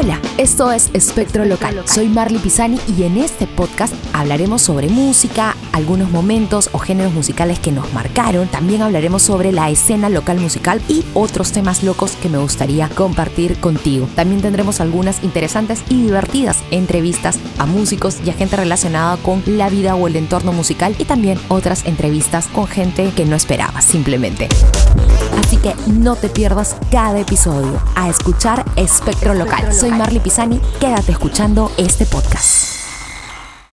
Hola, esto es Espectro Local. Soy Marley Pisani y en este podcast hablaremos sobre música, algunos momentos o géneros musicales que nos marcaron. También hablaremos sobre la escena local musical y otros temas locos que me gustaría compartir contigo. También tendremos algunas interesantes y divertidas entrevistas a músicos y a gente relacionada con la vida o el entorno musical y también otras entrevistas con gente que no esperabas simplemente. Así que no te pierdas cada episodio. A escuchar Espectro Local. Soy Marley Pisani. Quédate escuchando este podcast.